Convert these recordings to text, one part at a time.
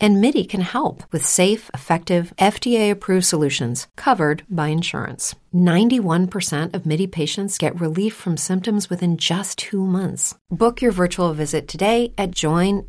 And MIDI can help with safe, effective, FDA approved solutions covered by insurance. 91% of MIDI patients get relief from symptoms within just two months. Book your virtual visit today at joinmidi.com.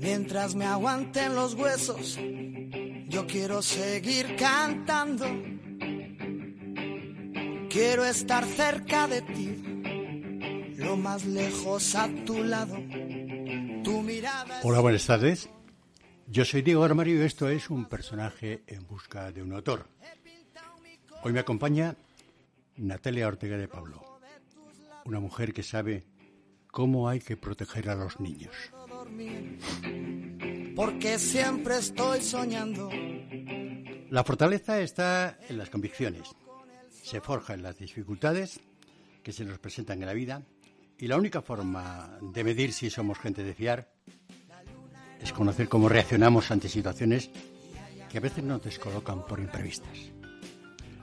Mientras me aguanten los huesos, yo quiero seguir cantando. Quiero estar cerca de ti, lo más lejos a tu lado. Tu mirada. Hola, buenas tardes. Yo soy Diego Armario y esto es un personaje en busca de un autor. Hoy me acompaña Natalia Ortega de Pablo, una mujer que sabe cómo hay que proteger a los niños. Porque siempre estoy soñando. La fortaleza está en las convicciones. Se forja en las dificultades que se nos presentan en la vida y la única forma de medir si somos gente de fiar es conocer cómo reaccionamos ante situaciones que a veces nos descolocan por imprevistas.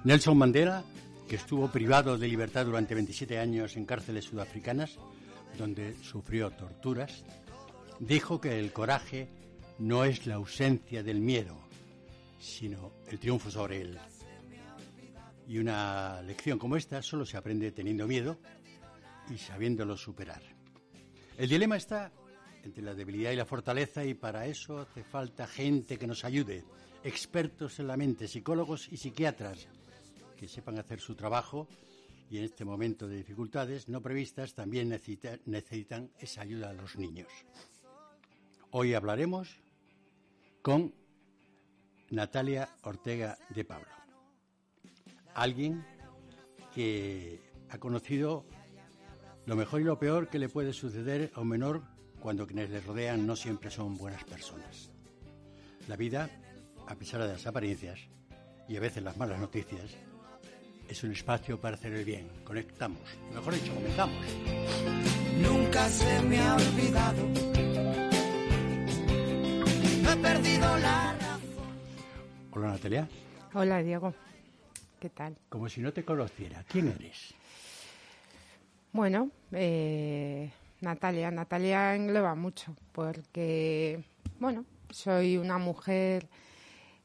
Nelson Mandela, que estuvo privado de libertad durante 27 años en cárceles sudafricanas, donde sufrió torturas, dijo que el coraje no es la ausencia del miedo, sino el triunfo sobre él. Y una lección como esta solo se aprende teniendo miedo y sabiéndolo superar. El dilema está entre la debilidad y la fortaleza y para eso hace falta gente que nos ayude, expertos en la mente, psicólogos y psiquiatras que sepan hacer su trabajo y en este momento de dificultades no previstas también necesita, necesitan esa ayuda a los niños. Hoy hablaremos con Natalia Ortega de Pablo, alguien que ha conocido lo mejor y lo peor que le puede suceder a un menor cuando quienes le rodean no siempre son buenas personas. La vida, a pesar de las apariencias y a veces las malas noticias, es un espacio para hacer el bien. Conectamos. Mejor dicho, comenzamos. Nunca se me ha olvidado. No he perdido la razón. Hola Natalia. Hola Diego, ¿qué tal? Como si no te conociera. ¿Quién eres? Bueno, eh, Natalia, Natalia engloba mucho porque, bueno, soy una mujer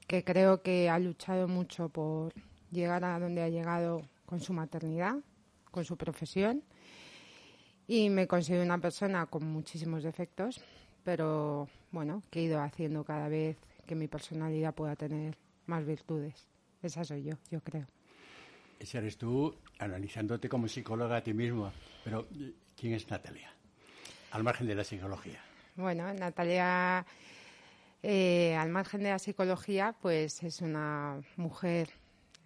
que creo que ha luchado mucho por llegar a donde ha llegado con su maternidad, con su profesión y me considero una persona con muchísimos defectos, pero bueno, que he ido haciendo cada vez que mi personalidad pueda tener más virtudes. Esa soy yo, yo creo. Ese eres tú analizándote como psicóloga a ti mismo. Pero, ¿quién es Natalia? Al margen de la psicología. Bueno, Natalia, eh, al margen de la psicología, pues es una mujer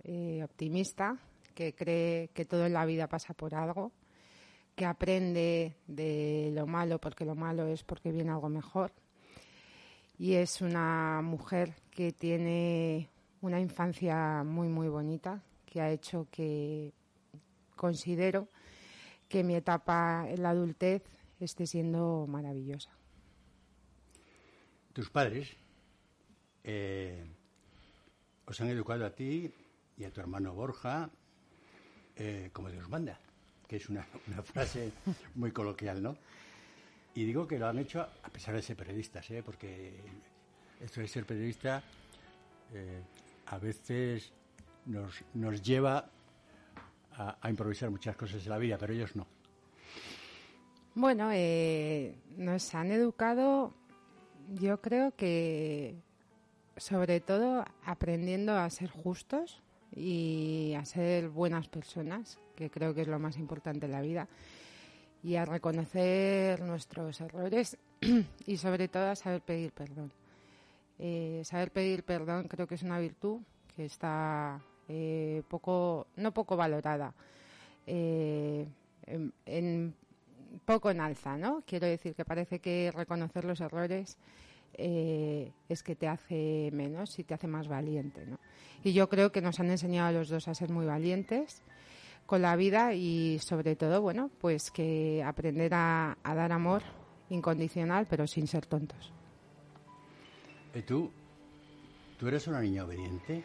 eh, optimista que cree que todo en la vida pasa por algo, que aprende de lo malo porque lo malo es porque viene algo mejor. Y es una mujer que tiene una infancia muy, muy bonita, que ha hecho que considero que mi etapa en la adultez esté siendo maravillosa. Tus padres eh, os han educado a ti y a tu hermano Borja eh, como Dios manda, que es una, frase muy coloquial, ¿no? Y digo que lo han hecho a pesar de ser periodistas, ¿eh? porque esto de ser periodista eh, a veces nos, nos lleva a, a, improvisar muchas cosas en la vida, pero ellos no. Bueno, eh, nos han educado, yo creo que sobre todo aprendiendo a ser justos y a ser buenas personas, que creo que es lo más importante en la vida, y a reconocer nuestros errores y sobre todo a saber pedir perdón. Eh, saber pedir perdón creo que es una virtud que está eh, poco, no poco valorada, eh, en, poco en alza, ¿no? Quiero decir que parece que reconocer los errores es que te hace menos y te hace más valiente, ¿no? Y yo creo que nos han enseñado a los dos a ser muy valientes con la vida y sobre todo, bueno, pues que aprender a, dar amor incondicional pero sin ser tontos. ¿Y tú? ¿Tú eres una niña obediente?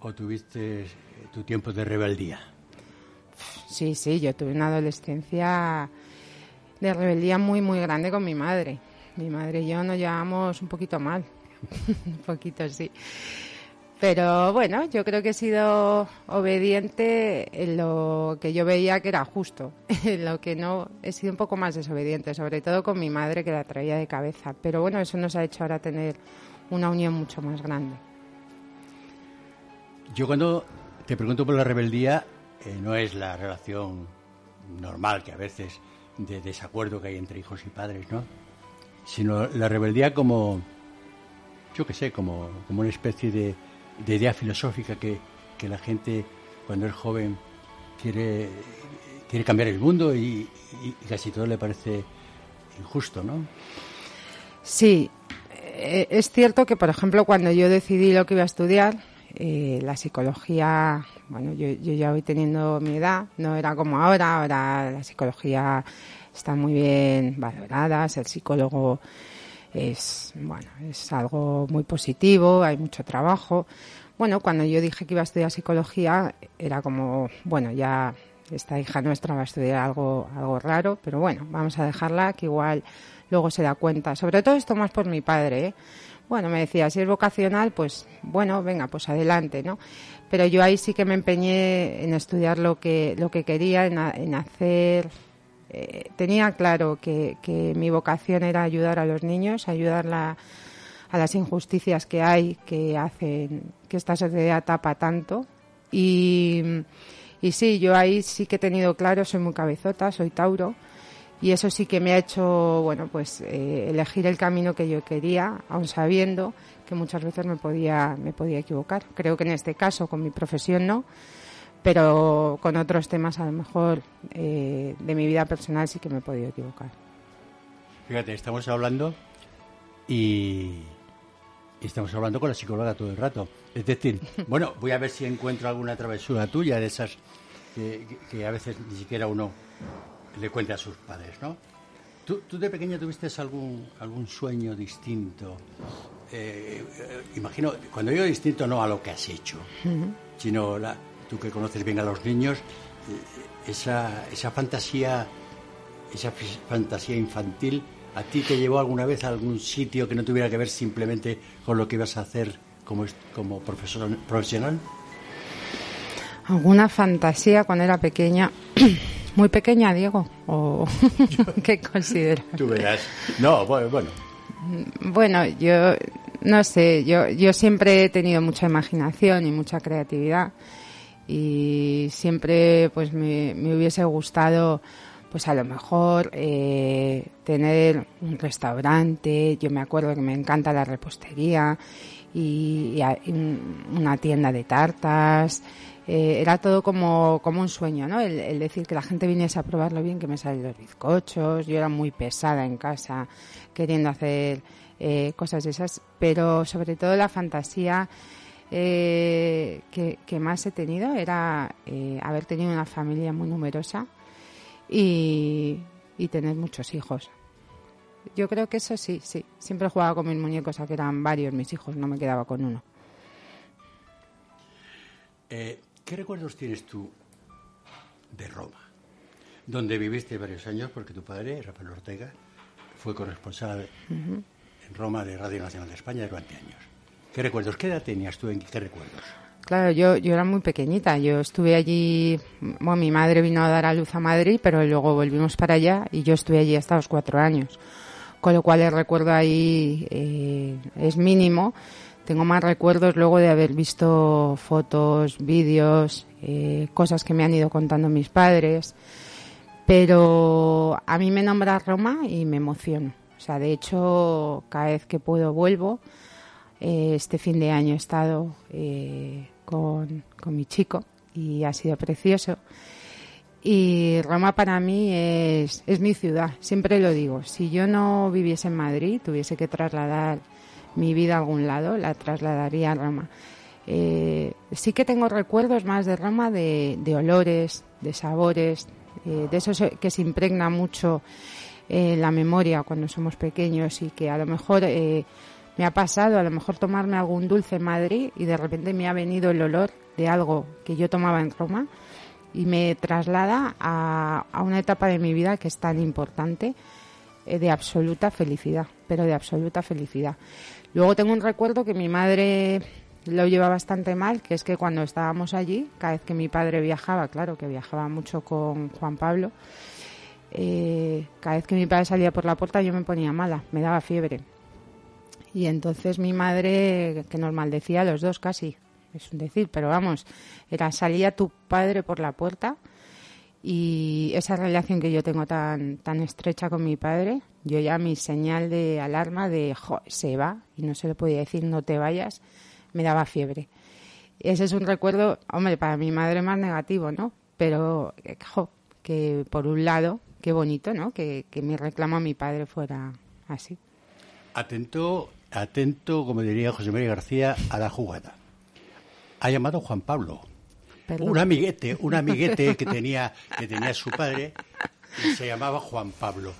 ¿O tuviste tu tiempo de rebeldía? Sí, sí, yo tuve una adolescencia de rebeldía muy, muy grande con mi madre. Mi madre y yo nos llevamos un poquito mal. un poquito, sí. Pero bueno, yo creo que he sido obediente en lo que yo veía que era justo. En lo que no, he sido un poco más desobediente, sobre todo con mi madre que la traía de cabeza. Pero bueno, eso nos ha hecho ahora tener una unión mucho más grande. Yo cuando te pregunto por la rebeldía, eh, no es la relación normal que a veces de desacuerdo que hay entre hijos y padres, ¿no? Sino la rebeldía como, yo qué sé, como, como una especie de de idea filosófica que, la gente cuando es joven quiere, quiere cambiar el mundo y, casi todo le parece injusto, ¿no? Sí, eh, es cierto que, por ejemplo, cuando yo decidí lo que iba a estudiar, eh, la psicología, bueno, yo, yo, ya voy teniendo mi edad, no era como ahora, ahora la psicología está muy bien valorada, ser psicólogo es, bueno, es algo muy positivo, hay mucho trabajo. Bueno, cuando yo dije que iba a estudiar psicología, era como, bueno, ya esta hija nuestra va a estudiar algo, algo raro, pero bueno, vamos a dejarla que igual luego se da cuenta. Sobre todo esto más por mi padre, ¿eh? Bueno, me decía, si es vocacional, pues bueno, venga, pues adelante, ¿no? Pero yo ahí sí que me empeñé en estudiar lo que, lo que quería, en, en hacer eh, tenía claro que, mi vocación era ayudar a los niños, ayudar a las injusticias que hay, que hacen que esta sociedad tapa tanto. Y, y sí, yo ahí sí que he tenido claro, soy muy cabezota, soy Tauro, y eso sí que me ha hecho, bueno, pues eh, elegir el camino que yo quería, aun sabiendo que muchas veces me podía, me podía equivocar. Creo que en este caso, con mi profesión no, pero con otros temas a lo mejor eh, de mi vida personal sí que me he podido equivocar. Fíjate, estamos hablando y, estamos hablando con la psicóloga todo el rato. Es decir, bueno, voy a ver si encuentro alguna travesura tuya de esas que, a veces ni siquiera uno le cuenta a sus padres, ¿no? ¿Tú, de pequeña tuviste algún, algún sueño distinto? Eh, eh, imagino, cuando digo distinto, no a lo que has hecho, sino la, tú que conoces bien a los niños, eh, esa, esa fantasía, esa fantasía infantil, ¿a ti te llevó alguna vez a algún sitio que no tuviera que ver simplemente con lo que ibas a hacer como, como profesor, profesional? ¿Alguna fantasía cuando era pequeña? Muy pequeña, Diego, o qué consideras? Tú verás. No, bueno, bueno. Bueno, yo no sé, yo, yo siempre he tenido mucha imaginación y mucha creatividad y siempre pues me, hubiese gustado pues a lo mejor eh, tener un restaurante, yo me acuerdo que me encanta la repostería y, una tienda de tartas, eh, era todo como, como un sueño, ¿no? El, decir que la gente viniese a probarlo bien, que me salen los bizcochos, yo era muy pesada en casa queriendo hacer eh, cosas de esas, pero sobre todo la fantasía eh, que, más he tenido era eh, haber tenido una familia muy numerosa y, tener muchos hijos. Yo creo que eso sí, sí. Siempre jugaba con mis muñecos, a que eran varios mis hijos, no me quedaba con uno. Eh, ¿Qué recuerdos tienes tú de Roma? Donde viviste varios años, porque tu padre, Rafael Ortega, fue corresponsal en Roma de Radio Nacional de España durante años. ¿Qué recuerdos? ¿Qué edad tenías tú? ¿En qué recuerdos? Claro, yo, yo era muy pequeñita. Yo estuve allí, bueno, mi madre vino a dar a luz a Madrid, pero luego volvimos para allá y yo estuve allí hasta los cuatro años. Con lo cual el recuerdo ahí eh, es mínimo tengo más recuerdos luego de haber visto fotos, vídeos, eh, cosas que me han ido contando mis padres. Pero a mí me nombra Roma y me emociono. O sea, de hecho, cada vez que puedo vuelvo. Eh, este fin de año he estado eh, con, con mi chico y ha sido precioso. Y Roma para mí es, es mi ciudad, siempre lo digo. Si yo no viviese en Madrid, tuviese que trasladar mi vida a algún lado, la trasladaría a Roma. Eh, sí que tengo recuerdos más de Roma de, de olores, de sabores, de eso que se impregna mucho en la memoria cuando somos pequeños y que a lo mejor me ha pasado, a lo mejor tomarme algún dulce en Madrid y de repente me ha venido el olor de algo que yo tomaba en Roma y me traslada a, a una etapa de mi vida que es tan importante eh, de absoluta felicidad, pero de absoluta felicidad. Luego tengo un recuerdo que mi madre lo lleva bastante mal, que es que cuando estábamos allí, cada vez que mi padre viajaba, claro que viajaba mucho con Juan Pablo, eh, cada vez que mi padre salía por la puerta yo me ponía mala, me daba fiebre. Y entonces mi madre, que nos maldecía a los dos casi, es un decir, pero vamos, era salía tu padre por la puerta y esa relación que yo tengo tan, tan estrecha con mi padre, yo ya mi señal de alarma de se va y no se le podía decir no te vayas, me daba fiebre. Ese es un recuerdo, hombre, para mi madre más negativo, ¿no? Pero, jo, que por un lado, qué bonito, ¿no? Que, que mi reclamo a mi padre fuera así. Atento, atento, como diría José María García, a la jugada. Ha llamado Juan Pablo. Perdón. Un amiguete, un amiguete que tenía, que tenía su padre y se llamaba Juan Pablo.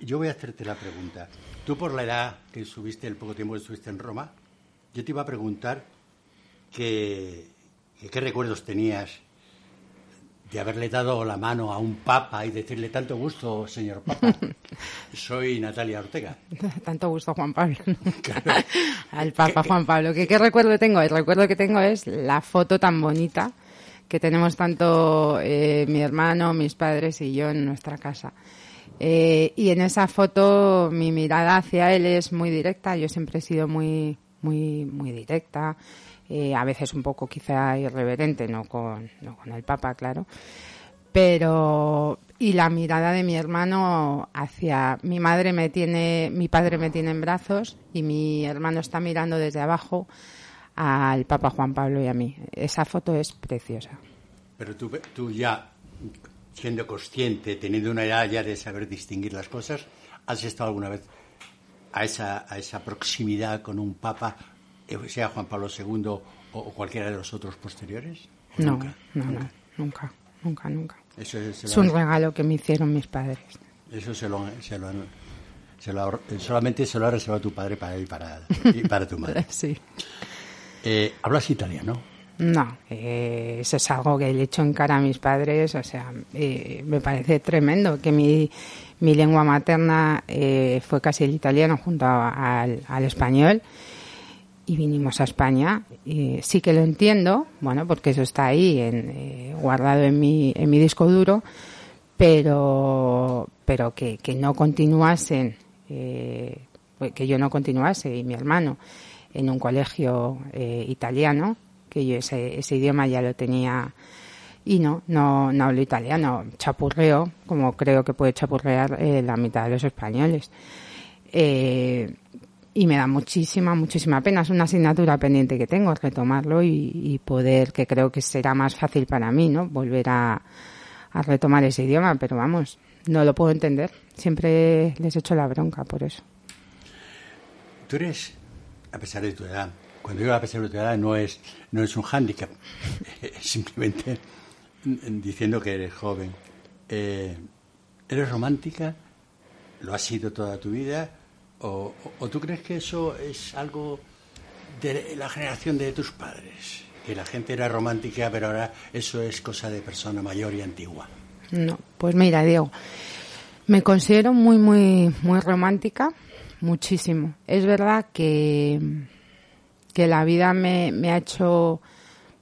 Yo voy a hacerte la pregunta. Tú por la edad que subiste, el poco tiempo que estuviste en Roma, yo te iba a preguntar que, que qué recuerdos tenías de haberle dado la mano a un papa y decirle tanto gusto, señor papa. Soy Natalia Ortega. Tanto gusto, Juan Pablo. Al Papa Juan Pablo. ¿Qué, ¿Qué recuerdo tengo? El recuerdo que tengo es la foto tan bonita que tenemos tanto eh, mi hermano, mis padres y yo en nuestra casa. Eh, y en esa foto mi mirada hacia él es muy directa. Yo siempre he sido muy, muy, muy directa. Eh, a veces un poco quizá irreverente, no con, no con el Papa, claro. Pero, y la mirada de mi hermano hacia mi madre me tiene, mi padre me tiene en brazos y mi hermano está mirando desde abajo al Papa Juan Pablo y a mí. Esa foto es preciosa. Pero tú, tú ya, siendo consciente, teniendo una edad ya de saber distinguir las cosas, ¿has estado alguna vez a esa, a esa proximidad con un Papa, sea Juan Pablo II o, o cualquiera de los otros posteriores? ¿O No, nunca? no, no, nunca, nunca, nunca. Eso es, Es un regalo que me hicieron mis padres. Eso se lo, se lo se lo solamente se lo ha reservado tu padre para él y para, y para tu madre. Sí. Eh, ¿Hablas italiano? No, eh, eso es algo que le echo en cara a mis padres, o sea, eh, me parece tremendo que mi, mi lengua materna eh, fue casi el italiano junto a- al, al español y vinimos a España. Y sí que lo entiendo, bueno, porque eso está ahí en, eh, guardado en mi, en mi disco duro, pero, pero que, que no continuasen, eh, que yo no continuase y mi hermano en un colegio eh, italiano, que yo ese, ese idioma ya lo tenía y no, no, no hablo italiano, chapurreo, como creo que puede chapurrear eh, la mitad de los españoles. Eh, y me da muchísima, muchísima pena. Es una asignatura pendiente que tengo, retomarlo y, poder, que creo que será más fácil para mí, ¿no? Volver a, retomar ese idioma, pero vamos, no lo puedo entender. Siempre les echo la bronca por eso. Tú eres, a pesar de tu edad, cuando digo a pesar de tu edad no es, no es un hándicap, simplemente diciendo que eres joven. Eh, ¿Eres romántica? ¿Lo has sido toda tu vida? ¿O, tú crees que eso es algo de la generación de tus padres? Que la gente era romántica, pero ahora eso es cosa de persona mayor y antigua. No, pues mira, Diego, me considero muy, muy, muy romántica, muchísimo. Es verdad que, que la vida me, me ha hecho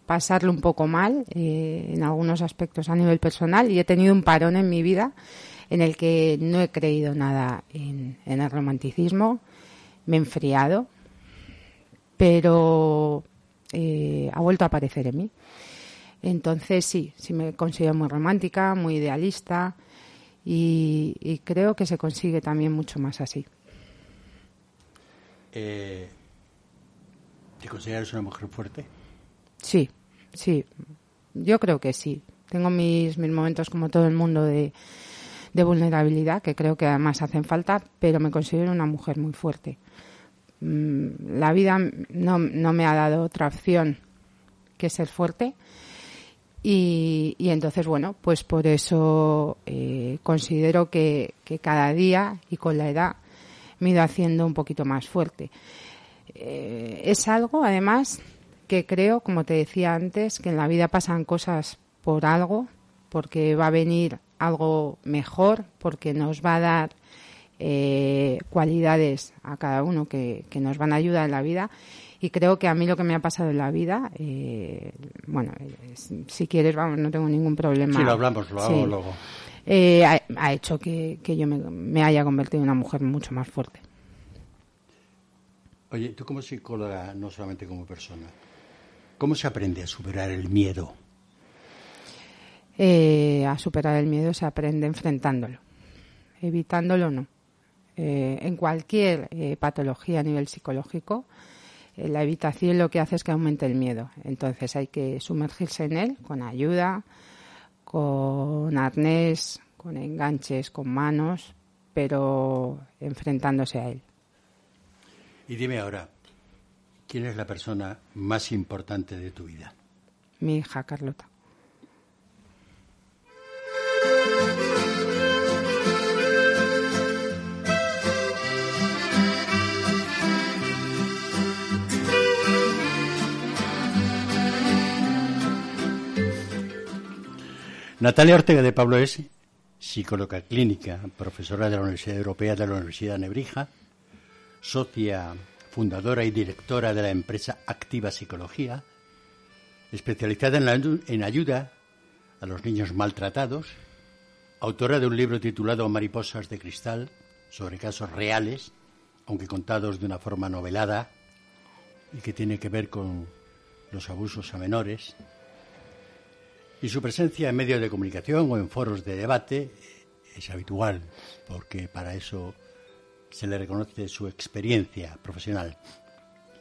pasarlo un poco mal eh, en algunos aspectos a nivel personal y he tenido un parón en mi vida en el que no he creído nada en, en el romanticismo, me he enfriado, pero eh, ha vuelto a aparecer en mí. Entonces sí, sí me considero muy romántica, muy idealista y, creo que se consigue también mucho más así. Eh, ¿Te consideras una mujer fuerte? Sí, sí, yo creo que sí. Tengo mis, mis momentos como todo el mundo de, de vulnerabilidad, que creo que además hacen falta, pero me considero una mujer muy fuerte. Mm, la vida no, no me ha dado otra opción que ser fuerte. Y, y entonces, bueno, pues por eso eh, considero que, que, cada día y con la edad me he ido haciendo un poquito más fuerte. Eh, es algo, además, que creo, como te decía antes, que en la vida pasan cosas por algo, porque va a venir algo mejor, porque nos va a dar eh, cualidades a cada uno que, nos van a ayudar en la vida. Y creo que a mí lo que me ha pasado en la vida, eh, bueno, si quieres, vamos, no tengo ningún problema. Sí, lo hablamos, lo hago luego. Eh, ha, hecho que, yo me, haya convertido en una mujer mucho más fuerte. Oye, tú como psicóloga, no solamente como persona, ¿cómo se aprende a superar el miedo? A superar el miedo se aprende enfrentándolo. Evitándolo no. Eh, en cualquier eh, patología a nivel psicológico, eh, la evitación lo que hace es que aumente el miedo. Entonces hay que sumergirse en él con ayuda, con arnés, con enganches, con manos, pero enfrentándose a él. Y dime ahora, ¿quién es la persona más importante de tu vida? Mi hija Carlota. Natalia Ortega de Pablo es psicóloga clínica, profesora de la Universidad Europea de la Universidad de Nebrija, socia fundadora y directora de la empresa Activa Psicología, especializada en, en ayuda a los niños maltratados, autora de un libro titulado Mariposas de Cristal, sobre casos reales, aunque contados de una forma novelada, y que tiene que ver con los abusos a menores, y su presencia en medios de comunicación o en foros de debate es habitual, porque para eso se le reconoce su experiencia profesional.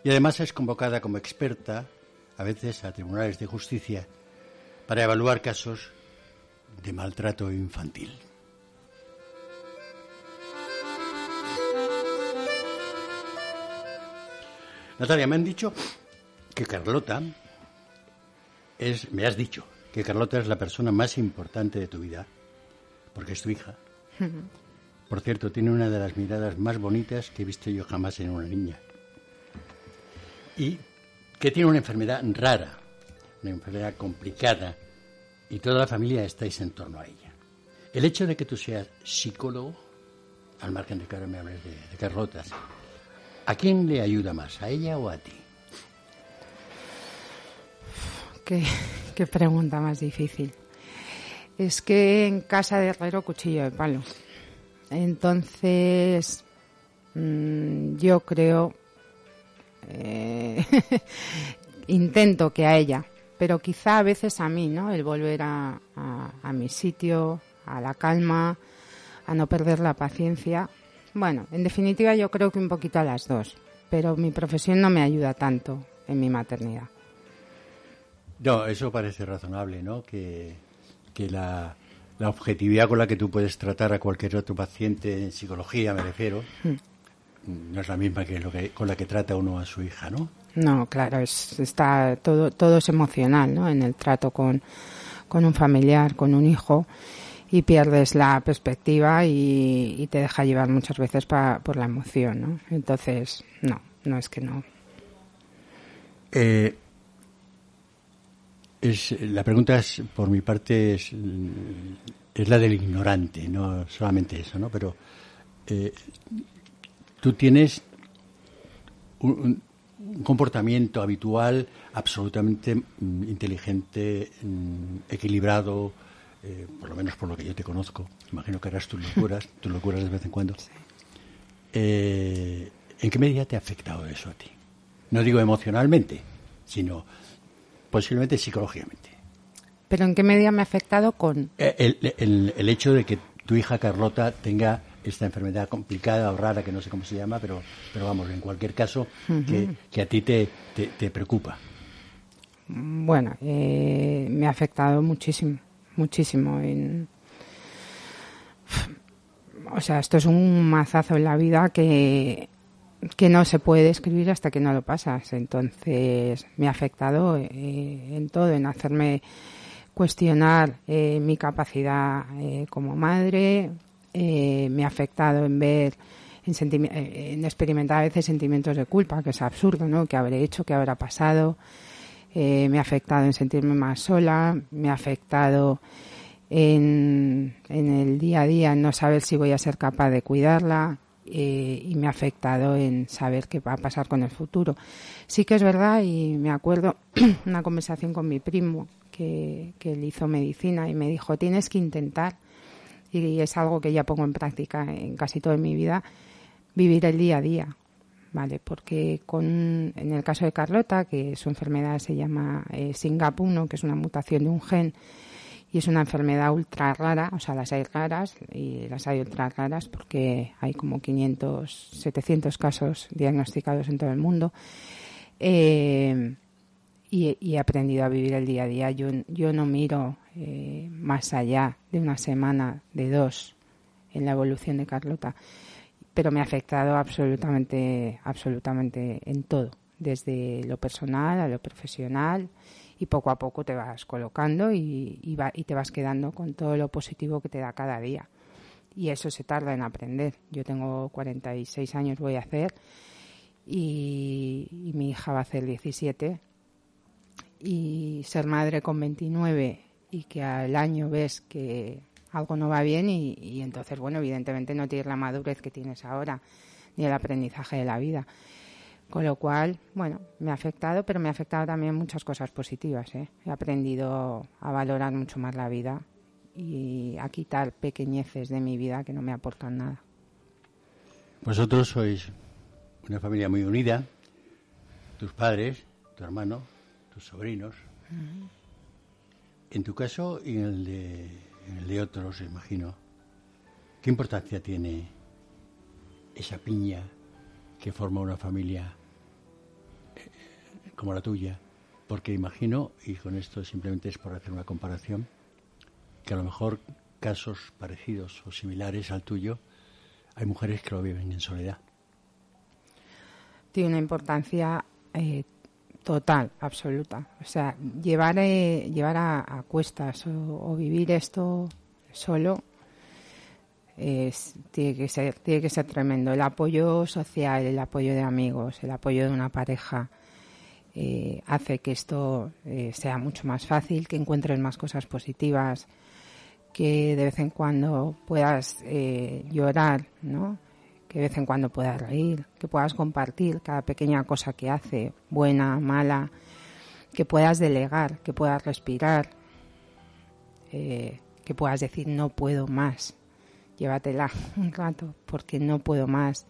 Y además es convocada como experta, a veces a tribunales de justicia, para evaluar casos de maltrato infantil. Natalia, me han dicho que Carlota es, me has dicho, que Carlota es la persona más importante de tu vida, porque es tu hija. Por cierto, tiene una de las miradas más bonitas que he visto yo jamás en una niña. Y que tiene una enfermedad rara, una enfermedad complicada, y toda la familia estáis en torno a ella. El hecho de que tú seas psicólogo, al margen de que ahora me hables de, de Carlotas, ¿a quién le ayuda más, a ella o a ti? Qué, pregunta más difícil. Es que en casa de herrero cuchillo de palo. Entonces, mm, yo creo, eh, intento que a ella, pero quizá a veces a mí, ¿no? El volver a, a, mi sitio, a la calma, a no perder la paciencia. Bueno, en definitiva yo creo que un poquito a las dos, pero mi profesión no me ayuda tanto en mi maternidad. No, eso parece razonable, ¿no? Que, la, objetividad con la que tú puedes tratar a cualquier otro paciente en psicología, me refiero, no es la misma que, lo que con la que trata uno a su hija, ¿no? No, claro, es, está todo, todo es emocional, ¿no? En el trato con, un familiar, con un hijo, y pierdes la perspectiva y, te deja llevar muchas veces por la emoción, ¿no? Entonces, no, no es que no. Eh, es, la pregunta es, por mi parte, es, la del ignorante, no solamente eso, ¿no? Pero eh, tú tienes un, comportamiento habitual absolutamente mm, inteligente, mm, equilibrado, eh, por lo menos por lo que yo te conozco. Imagino que harás tus locuras, tus locuras de vez en cuando. Eh, ¿En qué medida te ha afectado eso a ti? No digo emocionalmente, sino posiblemente psicológicamente. ¿Pero en qué medida me ha afectado con...? Eh, El, el- el hecho de que tu hija Carlota tenga esta enfermedad complicada o rara, que no sé cómo se llama, pero, pero vamos, en cualquier caso, que, que a ti te, te, te preocupa. Bueno, eh, me ha afectado muchísimo, muchísimo. En... O sea, esto es un mazazo en la vida que, que no se puede describir hasta que no lo pasas. Entonces, me ha afectado eh, en todo, en hacerme cuestionar eh, mi capacidad eh, como madre, eh, me ha afectado en ver, en, en experimentar a veces sentimientos de culpa, que es absurdo, ¿no? ¿Qué habré hecho? ¿Qué habrá pasado? Me ha afectado en sentirme más sola, me ha afectado en, en el día a día en no saber si voy a ser capaz de cuidarla eh, y me ha afectado en saber qué va a pasar con el futuro. Sí que es verdad y me acuerdo una conversación con mi primo que, que él hizo medicina y me dijo tienes que intentar y es algo que ya pongo en práctica en casi toda mi vida vivir el día a día Vale, porque con, en el caso de Carlota, que su enfermedad se llama eh, SINGAP1, que es una mutación de un gen, y es una enfermedad ultra rara, o sea, las hay raras y las hay ultra raras porque hay como 500, 700 casos diagnosticados en todo el mundo. Eh, y, he aprendido a vivir el día a día. Yo, yo no miro eh, más allá de una semana, de dos, en la evolución de Carlota pero me ha afectado absolutamente, absolutamente en todo, desde lo personal a lo profesional y poco a poco te vas colocando y, y, va- y te vas quedando con todo lo positivo que te da cada día. Y eso se tarda en aprender. Yo tengo 46 años, voy a hacer, y, y mi hija va a hacer 17. Y ser madre con 29 y que al año ves que algo no va bien y, y entonces, bueno, evidentemente no tienes la madurez que tienes ahora ni el aprendizaje de la vida. Con lo cual, bueno, me ha afectado, pero me ha afectado también muchas cosas positivas. ¿eh? He aprendido a valorar mucho más la vida y a quitar pequeñeces de mi vida que no me aportan nada. Vosotros sois una familia muy unida, tus padres, tu hermano, tus sobrinos. En tu caso y en el de, en el de otros, imagino, ¿qué importancia tiene esa piña que forma una familia como la tuya? Porque imagino, y con esto simplemente es por hacer una comparación, que a lo mejor casos parecidos o similares al tuyo, hay mujeres que lo viven en soledad. tiene una importancia eh, total, absoluta. O sea, llevar, eh, llevar a, cuestas o, o vivir esto solo es- tiene, que ser, tiene que ser tremendo. El apoyo social, el apoyo de amigos, el apoyo de una pareja eh, hace que esto eh, sea mucho más fácil, que encuentres más cosas positivas, que de vez en cuando puedas eh, llorar, ¿no? que de vez en cuando puedas reír, que puedas compartir cada pequeña cosa que hace, buena, mala, que puedas delegar, que puedas respirar, eh, que puedas decir no puedo más, llévatela un rato porque no puedo más,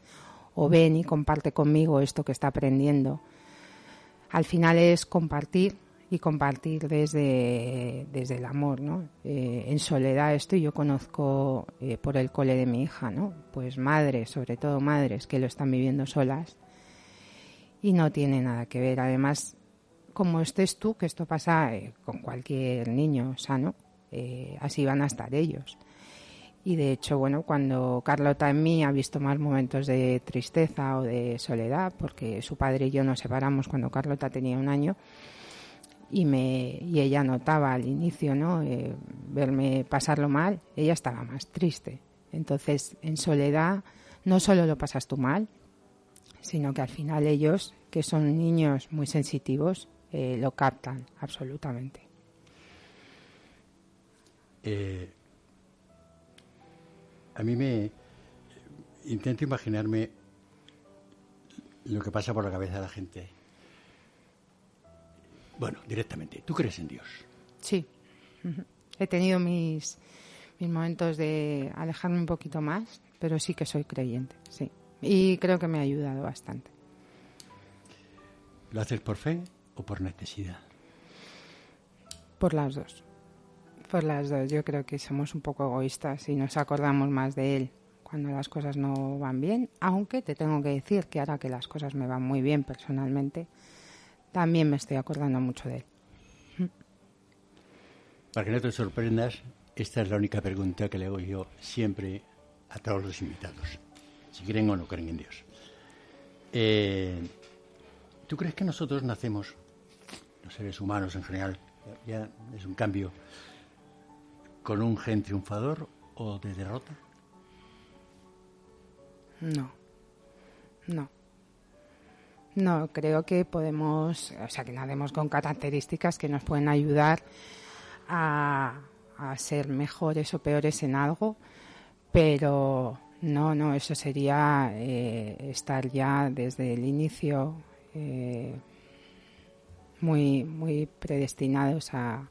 o ven y comparte conmigo esto que está aprendiendo. Al final es compartir y compartir desde, desde el amor, ¿no? Eh, en soledad esto yo conozco eh, por el cole de mi hija, ¿no? Pues madres, sobre todo madres que lo están viviendo solas y no tiene nada que ver. Además, como estés tú, que esto pasa eh, con cualquier niño sano, así van a estar ellos. Y de hecho, bueno, cuando Carlota en mí ha visto más momentos de tristeza o de soledad, porque su padre y yo nos separamos cuando Carlota tenía un año, y me y ella notaba al inicio no Eh, verme pasarlo mal ella estaba más triste. Entonces en soledad no solo lo pasas tú mal sino que al final ellos que son niños muy sensitivos eh, lo captan absolutamente. Eh, a mí me intento imaginarme lo que pasa por la cabeza de la gente. Bueno, directamente, ¿tú crees en Dios? sí he tenido mis mis momentos de alejarme un poquito más pero sí que soy creyente sí y creo que me ha ayudado bastante ¿Lo haces por fe o por necesidad? Por las dos. Por las dos. Yo creo que somos un poco egoístas y nos acordamos más de él cuando las cosas no van bien, aunque te tengo que decir que ahora que las cosas me van muy bien personalmente, también me estoy acordando mucho de él. Para que no te sorprendas, esta es la única pregunta que le hago yo siempre a todos los invitados, si creen o no creen en Dios. Eh, ¿Tú crees que nosotros nacemos, los seres humanos en general, ya es un cambio, con un gen triunfador o de derrota? No, no. No, creo que podemos, o sea, que nacemos con características que nos pueden ayudar a, ser mejores o peores en algo, pero no, no, eso sería eh, estar ya desde el inicio eh, muy, muy predestinados a,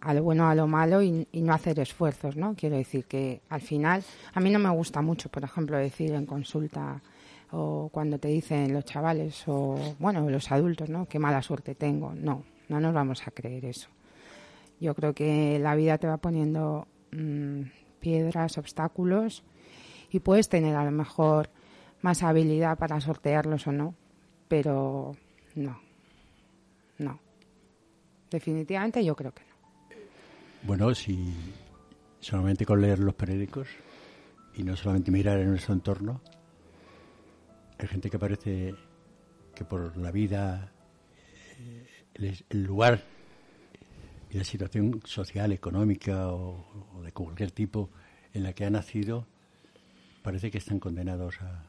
a lo bueno, a lo malo y, no hacer esfuerzos, ¿no? Quiero decir que al final, a mí no me gusta mucho, por ejemplo, decir en consulta o cuando te dicen los chavales o, bueno, los adultos, ¿no? Qué mala suerte tengo. No, no nos vamos a creer eso. Yo creo que la vida te va poniendo mmm, piedras, obstáculos y puedes tener a lo mejor más habilidad para sortearlos o no, pero no, no. Definitivamente yo creo que no. Bueno, si solamente con leer los periódicos y no solamente mirar en nuestro entorno, hay gente que parece que por la vida, eh, el, lugar y la situación social, económica o, o, de cualquier tipo en la que ha nacido, parece que están condenados a,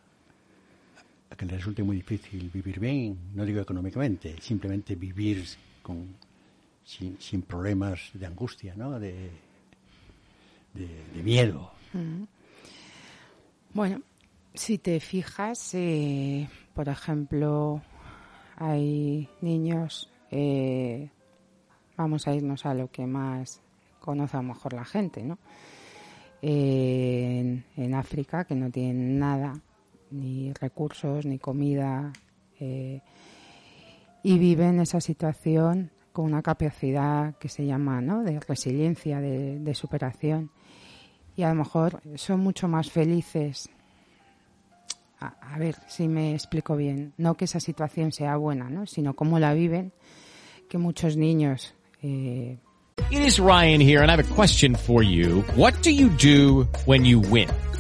a, que les resulte muy difícil vivir bien, no digo económicamente, simplemente vivir con, sin, sin problemas de angustia, ¿no? de, de, miedo. Mm. Bueno, si te fijas, eh, por ejemplo, hay niños, eh, vamos a irnos a lo que más conoce a lo mejor la gente, ¿no? Eh, en, en, África que no tienen nada, ni recursos, ni comida, eh, y viven esa situación con una capacidad que se llama ¿no? de resiliencia, de, de superación, y a lo mejor son mucho más felices a, ver si me explico bien, no que esa situación sea buena, ¿no? sino cómo la viven, que muchos niños. Eh... Is Ryan here, and I have a question for you. What do you do when you win?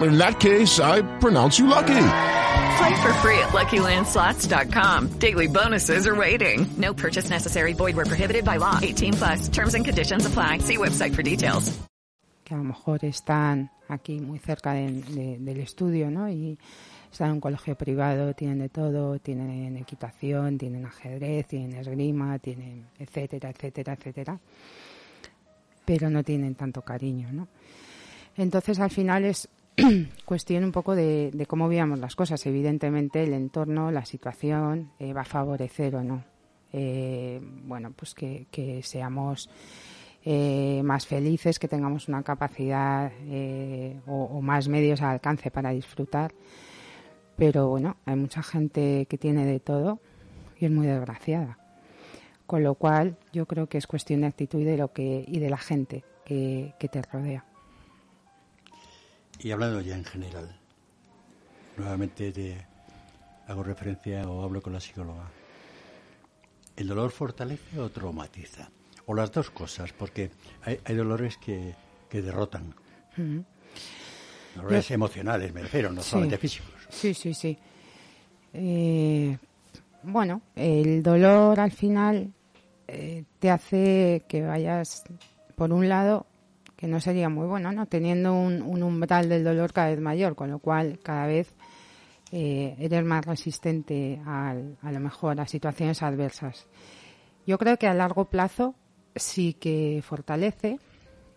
In that case, I pronounce you lucky. Play for free at LuckyLandSlots.com. Daily bonuses are waiting. No purchase necessary. Void where prohibited by law. 18 plus. Terms and conditions apply. See website for details. Que a lo mejor están aquí muy cerca de, de, del estudio, ¿no? Y están en un colegio privado, tienen de todo, tienen equitación, tienen ajedrez, tienen esgrima, tienen etcétera, etcétera, etcétera. Pero no tienen tanto cariño, ¿no? Entonces al final es cuestión un poco de, cómo veamos las cosas. Evidentemente el entorno, la situación eh, va a favorecer o no. Eh, bueno, pues que, seamos eh, más felices, que tengamos una capacidad eh, o, más medios al alcance para disfrutar. Pero bueno, hay mucha gente que tiene de todo y es muy desgraciada. Con lo cual yo creo que es cuestión de actitud y de, lo que, y de la gente que te rodea. Y hablando ya en general, nuevamente te hago referencia o hablo con la psicóloga. ¿El dolor fortalece o traumatiza? O las dos cosas, porque hay, hay dolores que, que derrotan. Uh -huh. Dolores Yo, emocionales, me refiero, no sí, solamente físicos. Sí, sí, sí. Eh, bueno, el dolor al final eh, te hace que vayas, por un lado, que no sería muy bueno, ¿no? Teniendo un, umbral del dolor cada vez mayor, con lo cual cada vez eh, eres más resistente a lo mejor a situaciones adversas. Yo creo que a largo plazo sí que fortalece,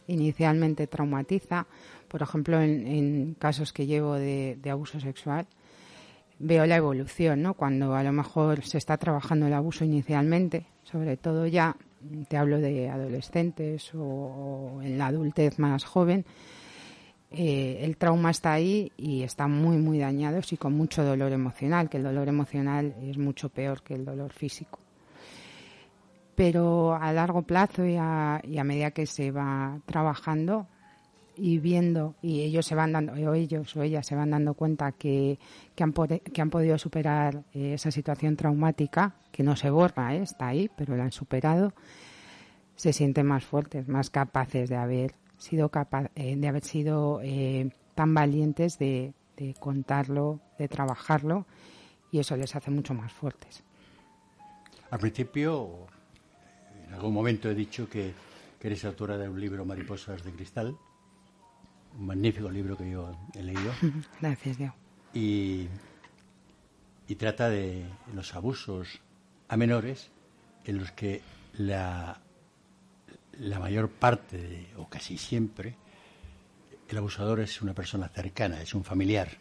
inicialmente traumatiza, por ejemplo, en, casos que llevo de, de, abuso sexual, veo la evolución, ¿no? Cuando a lo mejor se está trabajando el abuso inicialmente, sobre todo ya te hablo de adolescentes o, en la adultez más joven, eh, el trauma está ahí y está muy, muy dañado y con mucho dolor emocional, que el dolor emocional es mucho peor que el dolor físico. Pero a largo plazo y a medida que se va trabajando, y viendo y ellos se van dando o ellos o ellas se van dando cuenta que, que, han, que han podido superar eh, esa situación traumática que no se borra ¿eh? está ahí pero la han superado se sienten más fuertes más capaces de haber sido capaz eh, de haber sido tan valientes de, de contarlo de trabajarlo y eso les hace mucho más fuertes al principio en algún momento he dicho que, que eres autora de un libro Mariposas de Cristal un magnífico libro que yo he leído. Gracias, Diego. Y, y trata de los abusos a menores en los que la, la mayor parte, o casi siempre, el abusador es una persona cercana, es un familiar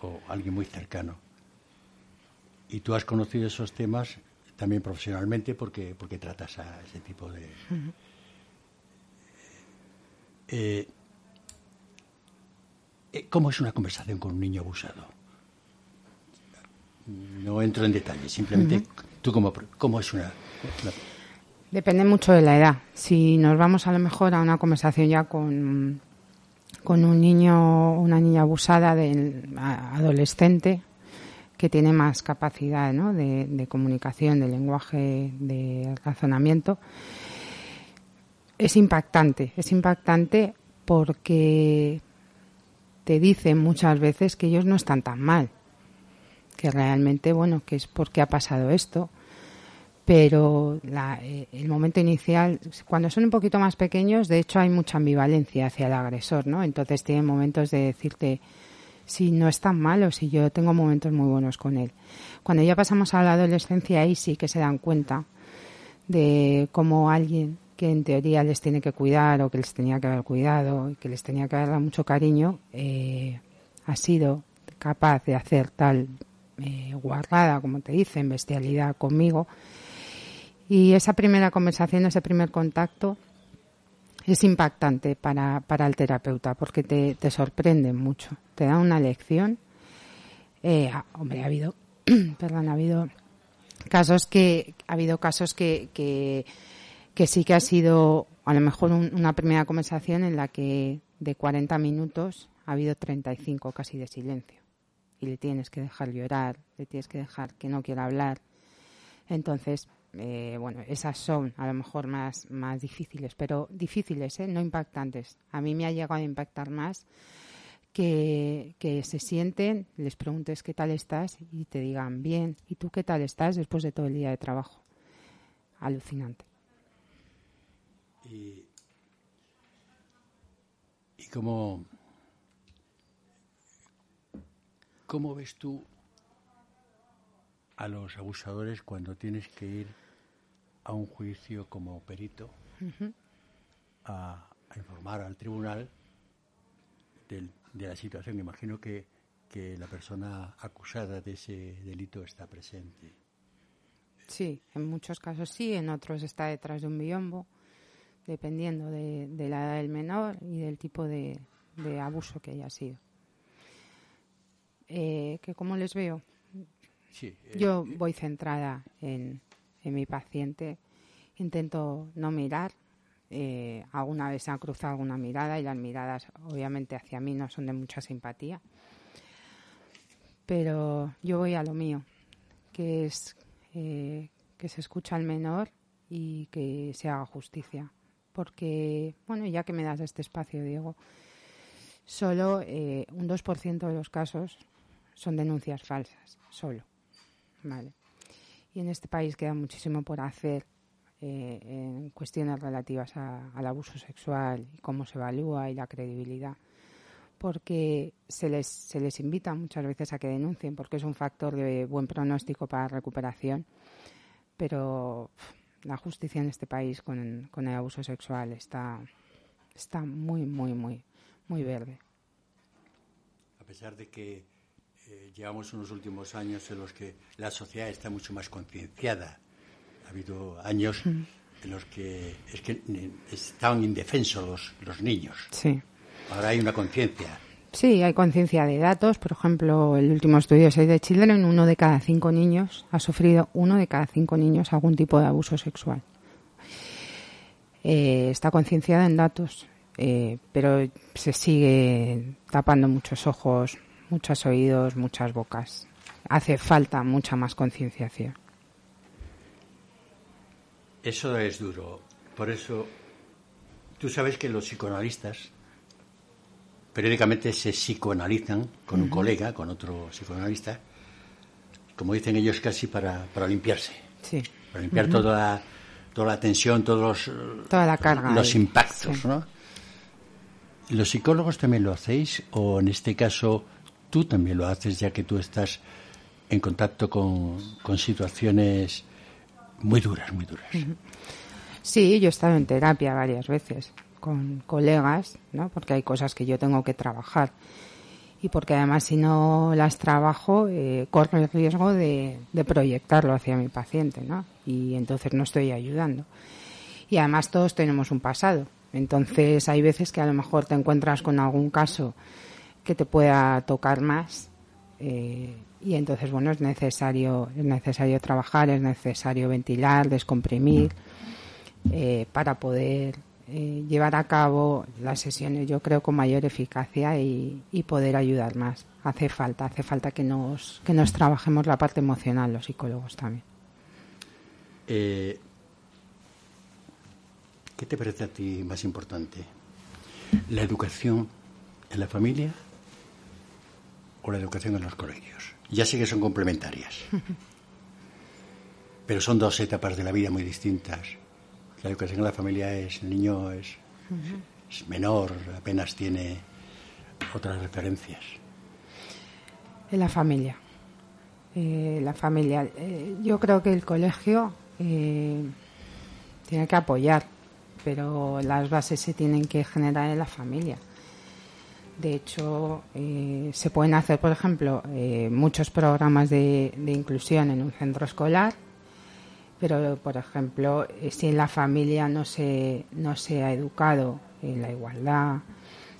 o alguien muy cercano. Y tú has conocido esos temas también profesionalmente porque, porque tratas a ese tipo de... Eh, ¿Cómo es una conversación con un niño abusado? No entro en detalles, simplemente tú cómo, cómo es una, Depende mucho de la edad. Si nos vamos a lo mejor a una conversación ya con, con un niño una niña abusada, de, adolescente, que tiene más capacidad ¿no? de, de, comunicación, de lenguaje, de razonamiento, es impactante. Es impactante porque te dicen muchas veces que ellos no están tan mal, que realmente, bueno, que es porque ha pasado esto, pero eh, el momento inicial, cuando son un poquito más pequeños, de hecho hay mucha ambivalencia hacia el agresor, ¿no? Entonces tienen momentos de decirte si no es tan malo, si yo tengo momentos muy buenos con él. Cuando ya pasamos a la adolescencia, ahí sí que se dan cuenta de cómo alguien que en teoría les tiene que cuidar o que les tenía que haber cuidado y que les tenía que dado mucho cariño, eh, ha sido capaz de hacer tal eh, guardada, como te dicen, bestialidad conmigo. Y esa primera conversación, ese primer contacto, es impactante para, para el terapeuta porque te, te sorprende mucho, te da una lección. Eh, hombre, ha habido, perdón, ha habido casos que, ha habido casos que, que que sí que ha sido a lo mejor una primera conversación en la que de 40 minutos ha habido 35 casi de silencio. Y le tienes que dejar llorar, le tienes que dejar que no quiera hablar. Entonces, eh, bueno, esas son a lo mejor más, más difíciles, pero difíciles, ¿eh? no impactantes. A mí me ha llegado a impactar más que, que se sienten, les preguntes qué tal estás y te digan bien. ¿Y tú qué tal estás después de todo el día de trabajo? Alucinante. Y, y cómo, cómo ves tú a los abusadores cuando tienes que ir a un juicio como perito a, informar al tribunal de la situación. Imagino que, que la persona acusada de ese delito está presente. Sí, en muchos casos sí, en otros está detrás de un biombo dependiendo de, la edad del menor y del tipo de, abuso que haya sido. Eh, que cómo les veo. Eh, Yo voy centrada en, mi paciente, intento no mirar. Eh, alguna vez se ha cruzado alguna mirada y las miradas obviamente hacia mí no son de mucha simpatía. Pero yo voy a lo mío, que es que se escucha al menor y que se haga justicia porque, bueno, ya que me das este espacio, Diego, solo eh, un 2% de los casos son denuncias falsas, solo. ¿Vale? y en este país queda muchísimo por hacer eh, en cuestiones relativas al abuso sexual y cómo se evalúa y la credibilidad porque se les, se les invita muchas veces a que denuncien porque es un factor de buen pronóstico para recuperación pero la justicia en este país con, con el abuso sexual está, está muy, muy, muy, muy verde. A pesar de que eh, llevamos unos últimos años en los que la sociedad está mucho más concienciada, ha habido años mm. en los que, es que estaban indefensos los, los niños. Sí. Ahora hay una conciencia Sí, hay conciencia de datos. Por ejemplo, el último estudio Save the Children, uno de cada cinco niños ha sufrido, uno de cada cinco niños, algún tipo de abuso sexual. Eh, está concienciada en datos, eh, pero se sigue tapando muchos ojos, muchos oídos, muchas bocas. Hace falta mucha más concienciación. Eso es duro. Por eso, tú sabes que los psicoanalistas periódicamente se psicoanalizan con un colega, con otro psicoanalista, como dicen ellos, casi para, para limpiarse. Sí. Para limpiar toda, la, toda la tensión, todos los, Toda la carga los impactos, ¿no? ¿Los psicólogos también lo hacéis o en este caso tú también lo haces ya que tú estás en contacto con, con situaciones muy duras, muy duras? Sí, yo he estado en terapia varias veces con colegas, ¿no? Porque hay cosas que yo tengo que trabajar y porque además si no las trabajo eh, corro el riesgo de, proyectarlo hacia mi paciente, ¿no? Y entonces no estoy ayudando. Y además todos tenemos un pasado. Entonces hay veces que a lo mejor te encuentras con algún caso que te pueda tocar más eh, y entonces bueno es necesario es necesario trabajar, es necesario ventilar, descomprimir eh, para poder eh, llevar a cabo las sesiones, yo creo, con mayor eficacia y, poder ayudar más. Hace falta, hace falta que nos, que nos trabajemos la parte emocional, los psicólogos también. Eh, ¿Qué te parece a ti más importante? ¿La educación en la familia o la educación en los colegios? Ya sé que son complementarias, pero son dos etapas de la vida muy distintas la educación en la familia es, el niño es, menor, apenas tiene otras referencias. En la familia. Eh, la familia. Eh, yo creo que el colegio eh, tiene que apoyar, pero las bases se tienen que generar en la familia. De hecho, se pueden hacer, por ejemplo, muchos programas de inclusión en un centro escolar pero por ejemplo eh, si en la familia no se no se ha educado en la igualdad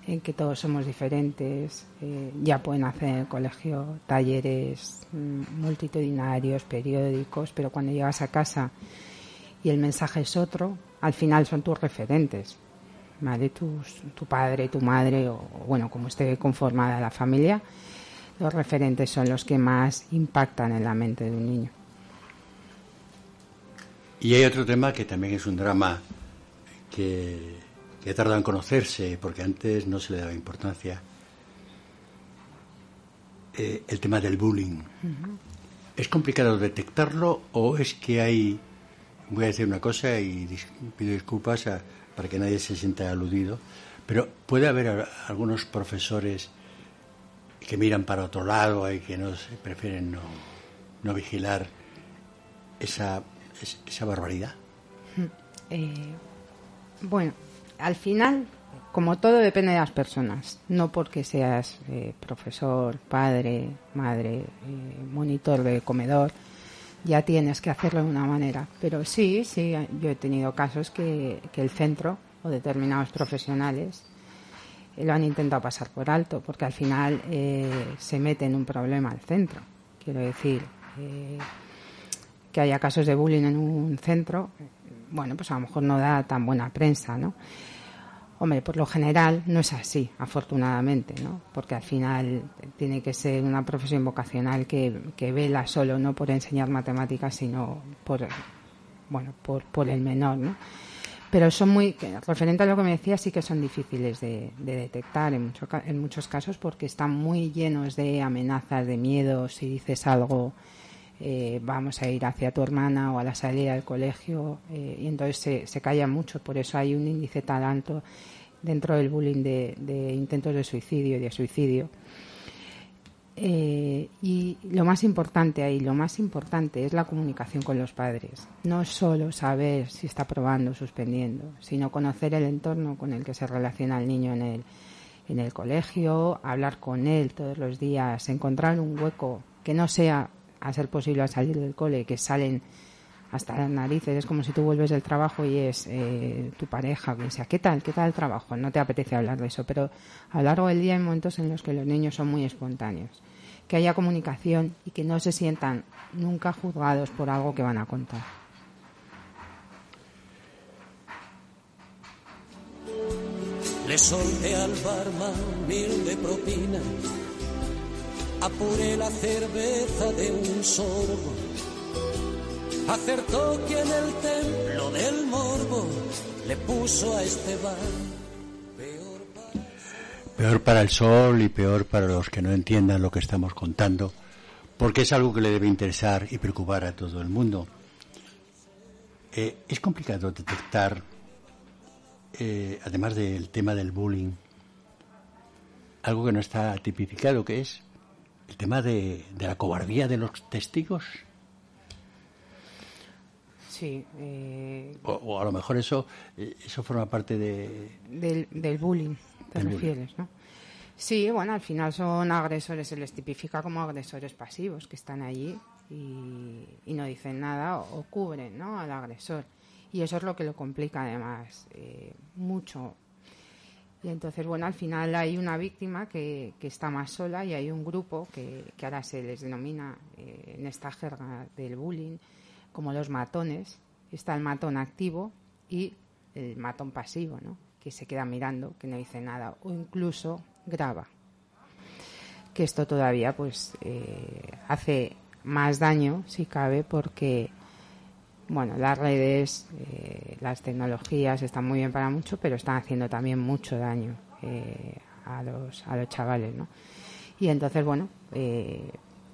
en que todos somos diferentes eh, ya pueden hacer en el colegio talleres mm, multitudinarios periódicos pero cuando llegas a casa y el mensaje es otro al final son tus referentes ¿vale? Tus, tu padre tu madre o bueno como esté conformada la familia los referentes son los que más impactan en la mente de un niño y hay otro tema que también es un drama que, que ha tardado en conocerse, porque antes no se le daba importancia. Eh, el tema del bullying. ¿Es complicado detectarlo o es que hay, voy a decir una cosa y pido disculpas para que nadie se sienta aludido, pero puede haber algunos profesores que miran para otro lado y que no prefieren no, no vigilar esa esa barbaridad? Eh, bueno, al final, como todo depende de las personas, no porque seas eh, profesor, padre, madre, eh, monitor de comedor, ya tienes que hacerlo de una manera. Pero sí, sí, yo he tenido casos que, que el centro o determinados profesionales lo han intentado pasar por alto, porque al final se mete en un problema al centro. Quiero decir, que haya casos de bullying en un centro, bueno, pues a lo mejor no da tan buena prensa, ¿no? Hombre, por lo general no es así, afortunadamente, ¿no? Porque al final tiene que ser una profesión vocacional que, que vela solo no por enseñar matemáticas, sino por, bueno, por, por el menor, ¿no? Pero son muy, referente a lo que me decía, sí que son difíciles de, de detectar en, mucho, en muchos casos porque están muy llenos de amenazas, de miedo, si dices algo eh, vamos a ir hacia tu hermana o a la salida del colegio eh, y entonces se, se calla mucho, por eso hay un índice tan alto dentro del bullying de, intentos de suicidio y de suicidio. Eh, y lo más importante ahí, lo más importante es la comunicación con los padres. No solo saber si está probando o suspendiendo, sino conocer el entorno con el que se relaciona el niño en el, en el colegio, hablar con él todos los días, encontrar un hueco que no sea a ser posible al salir del cole, que salen hasta las narices. Es como si tú vuelves del trabajo y es eh, tu pareja, que sea, ¿qué tal? ¿Qué tal el trabajo? No te apetece hablar de eso, pero a lo largo del día hay momentos en los que los niños son muy espontáneos. Que haya comunicación y que no se sientan nunca juzgados por algo que van a contar. Solté al mil de propina, apuré la cerveza de un sorbo acertó que en el templo del morbo le puso a Esteban. Peor para el sol y peor para los que no entiendan lo que estamos contando, porque es algo que le debe interesar y preocupar a todo el mundo. Eh, es complicado detectar, eh, además del tema del bullying, algo que no está tipificado, que es el tema de, de la cobardía de los testigos. Sí. Eh, o, a lo mejor eso eh, eso forma parte de... Del, del bullying, te refieres, ¿no? Sí, bueno, al final son agresores, se les tipifica como agresores pasivos que están allí y, y no dicen nada o, o, cubren ¿no? al agresor. Y eso es lo que lo complica además eh, mucho. Y entonces, bueno, al final hay una víctima que, que está más sola y hay un grupo que, ahora se les denomina eh, en esta jerga del bullying como los matones. Está el matón activo y el matón pasivo, ¿no? que se queda mirando, que no dice nada o incluso graba. Que esto todavía pues eh, hace más daño, si cabe, porque bueno, las redes, eh, las tecnologías están muy bien para mucho, pero están haciendo también mucho daño eh, a, los, a los chavales, ¿no? Y entonces, bueno,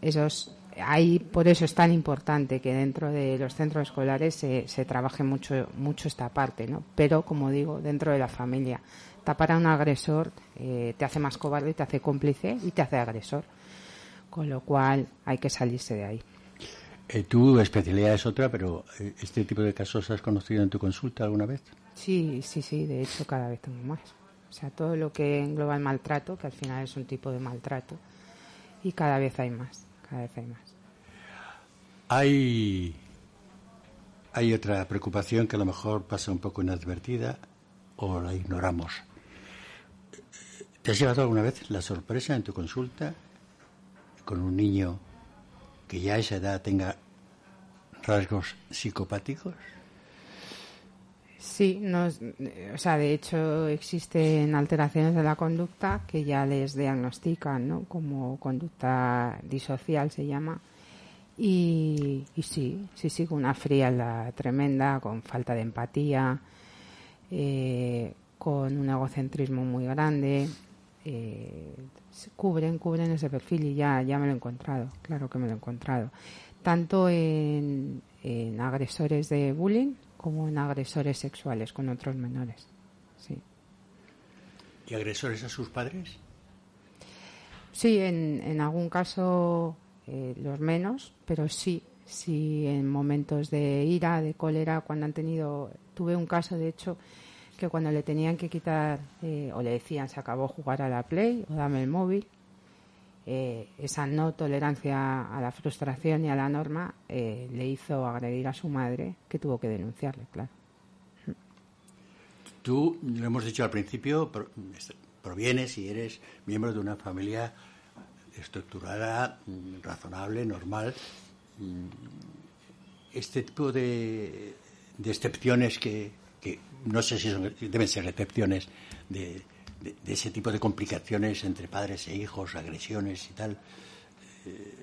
esos ahí por eso es tan importante que dentro de los centros escolares se, se, trabaje mucho mucho esta parte no pero como digo dentro de la familia. Tapar a un agresor eh, te hace más cobarde te hace cómplice y te hace agresor. Con lo cual hay que salirse de ahí eh, tu especialidad es otra pero eh, este tipo de casos has conocido en tu consulta alguna vez sí sí sí de hecho cada vez tengo más o sea todo lo que engloba el maltrato que al final es un tipo de maltrato y cada vez hay más cada vez hay más. Hay, hay otra preocupación que a lo mejor pasa un poco inadvertida o la ignoramos. ¿Te has llevado alguna vez la sorpresa en tu consulta con un niño que ya a esa edad tenga rasgos psicopáticos? Sí, nos, o sea, de hecho existen alteraciones de la conducta que ya les diagnostican, ¿no? Como conducta disocial se llama. Y, y sí, sí, sí, con una frialdad tremenda, con falta de empatía, eh, con un egocentrismo muy grande. Eh, cubren, cubren ese perfil y ya, ya me lo he encontrado, claro que me lo he encontrado. Tanto en, en agresores de bullying como en agresores sexuales con otros menores. Sí. ¿Y agresores a sus padres? Sí, en, en algún caso eh, los menos, pero sí, sí en momentos de ira, de cólera, cuando han tenido. Tuve un caso, de hecho, que cuando le tenían que quitar eh, o le decían se acabó jugar a la Play o dame el móvil, eh, esa no tolerancia a la frustración y a la norma eh, le hizo agredir a su madre, que tuvo que denunciarle, claro. Tú, lo hemos dicho al principio, provienes y eres miembro de una familia estructurada, mm, razonable, normal. Mm, este tipo de, de excepciones que, no sé si son, deben ser excepciones de, de, ese tipo de complicaciones entre padres e hijos, agresiones y tal, eh,